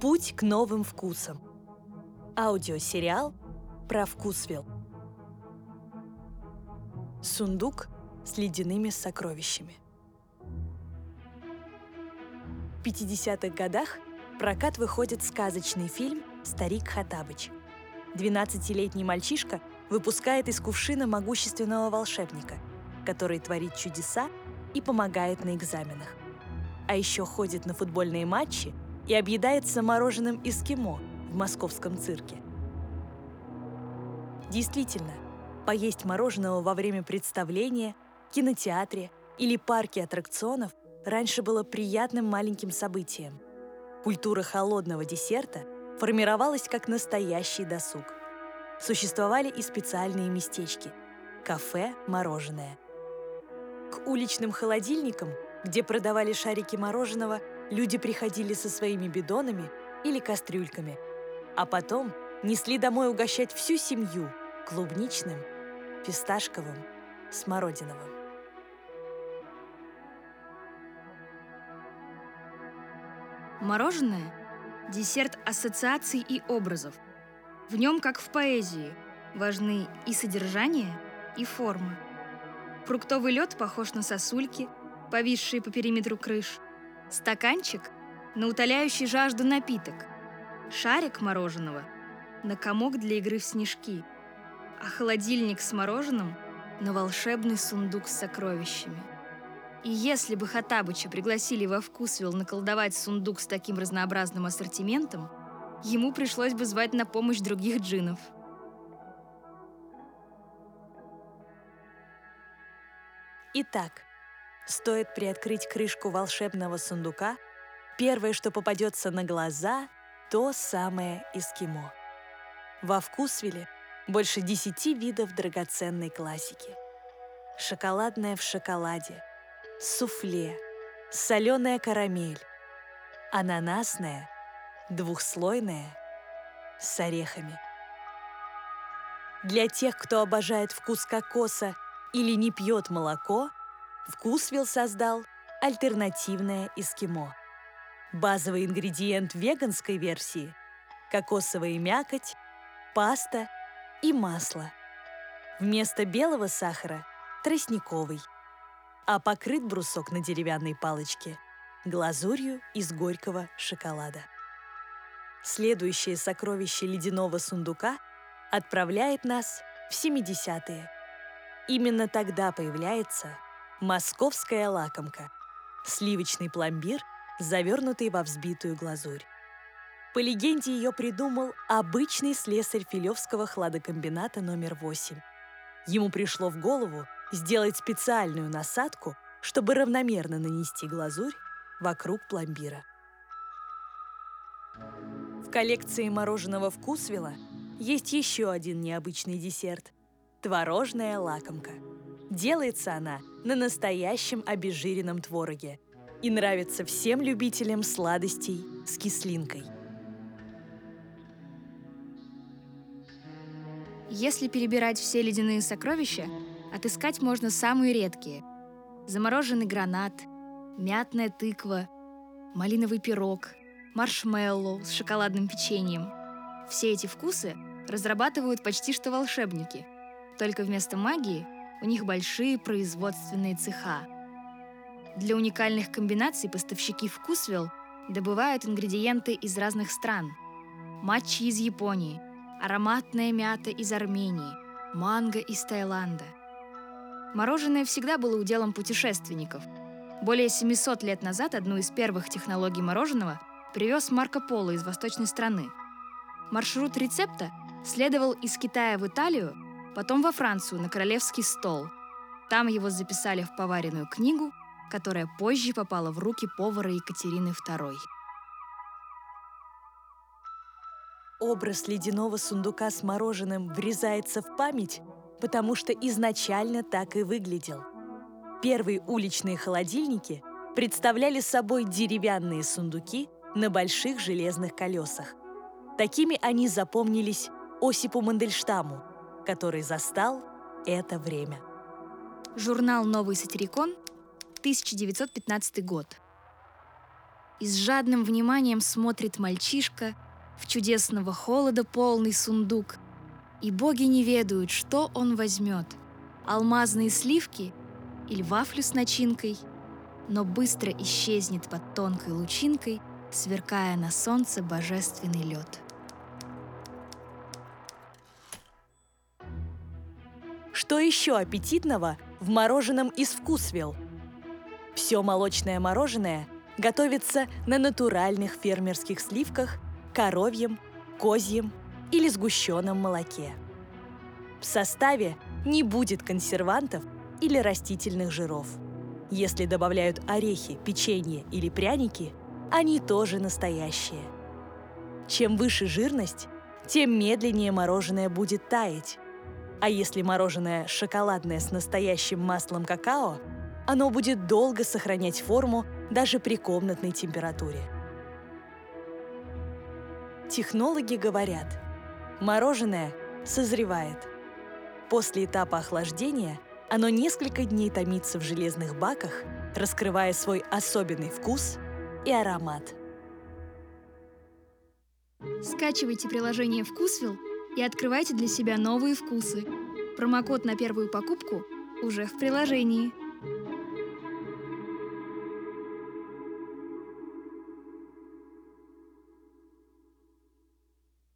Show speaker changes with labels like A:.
A: Путь к новым вкусам. Аудиосериал про вкусвилл. Сундук с ледяными сокровищами. В 50-х годах в прокат выходит сказочный фильм «Старик Хатабыч». 12-летний мальчишка выпускает из кувшина могущественного волшебника, который творит чудеса и помогает на экзаменах. А еще ходит на футбольные матчи и объедается мороженым эскимо в московском цирке. Действительно, поесть мороженого во время представления, кинотеатре или парке аттракционов раньше было приятным маленьким событием. Культура холодного десерта формировалась как настоящий досуг. Существовали и специальные местечки – кафе «Мороженое», к уличным холодильникам, где продавали шарики мороженого, люди приходили со своими бидонами или кастрюльками, а потом несли домой угощать всю семью клубничным, фисташковым, смородиновым.
B: Мороженое – десерт ассоциаций и образов. В нем, как в поэзии, важны и содержание, и форма. Фруктовый лед похож на сосульки, повисшие по периметру крыш. Стаканчик — на утоляющий жажду напиток. Шарик мороженого — на комок для игры в снежки. А холодильник с мороженым — на волшебный сундук с сокровищами. И если бы Хатабыча пригласили во Вкусвилл наколдовать сундук с таким разнообразным ассортиментом, ему пришлось бы звать на помощь других джинов —
A: Итак, стоит приоткрыть крышку волшебного сундука, первое, что попадется на глаза, то самое эскимо. Во вкусвиле больше десяти видов драгоценной классики. Шоколадное в шоколаде, суфле, соленая карамель, ананасная, двухслойная, с орехами. Для тех, кто обожает вкус кокоса или не пьет молоко, Вкусвилл создал альтернативное эскимо. Базовый ингредиент веганской версии – кокосовая мякоть, паста и масло. Вместо белого сахара – тростниковый. А покрыт брусок на деревянной палочке глазурью из горького шоколада. Следующее сокровище ледяного сундука отправляет нас в 70-е. Именно тогда появляется московская лакомка – сливочный пломбир, завернутый во взбитую глазурь. По легенде ее придумал обычный слесарь Филевского хладокомбината номер 8. Ему пришло в голову сделать специальную насадку, чтобы равномерно нанести глазурь вокруг пломбира. В коллекции мороженого вкусвилла есть еще один необычный десерт Творожная лакомка. Делается она на настоящем обезжиренном твороге и нравится всем любителям сладостей с кислинкой.
B: Если перебирать все ледяные сокровища, отыскать можно самые редкие. Замороженный гранат, мятная тыква, малиновый пирог, маршмеллоу с шоколадным печеньем. Все эти вкусы разрабатывают почти что волшебники – только вместо магии у них большие производственные цеха. Для уникальных комбинаций поставщики Вкусвилл добывают ингредиенты из разных стран. Матчи из Японии, ароматная мята из Армении, манго из Таиланда. Мороженое всегда было уделом путешественников. Более 700 лет назад одну из первых технологий мороженого привез Марко Поло из восточной страны. Маршрут рецепта следовал из Китая в Италию потом во Францию на королевский стол. Там его записали в поваренную книгу, которая позже попала в руки повара Екатерины II.
A: Образ ледяного сундука с мороженым врезается в память, потому что изначально так и выглядел. Первые уличные холодильники представляли собой деревянные сундуки на больших железных колесах. Такими они запомнились Осипу Мандельштаму, который застал это время.
B: Журнал «Новый сатирикон», 1915 год. и с жадным вниманием смотрит мальчишка в чудесного холода полный сундук. И боги не ведают, что он возьмет — алмазные сливки или вафлю с начинкой, но быстро исчезнет под тонкой лучинкой, сверкая на солнце божественный лед.
A: Что еще аппетитного в мороженом из вкусвилл? Все молочное мороженое готовится на натуральных фермерских сливках, коровьем, козьем или сгущенном молоке. В составе не будет консервантов или растительных жиров. Если добавляют орехи, печенье или пряники, они тоже настоящие. Чем выше жирность, тем медленнее мороженое будет таять, а если мороженое шоколадное с настоящим маслом какао, оно будет долго сохранять форму даже при комнатной температуре. Технологи говорят, мороженое созревает. После этапа охлаждения оно несколько дней томится в железных баках, раскрывая свой особенный вкус и аромат.
B: Скачивайте приложение «Вкусвилл» и открывайте для себя новые вкусы. Промокод на первую покупку уже в приложении.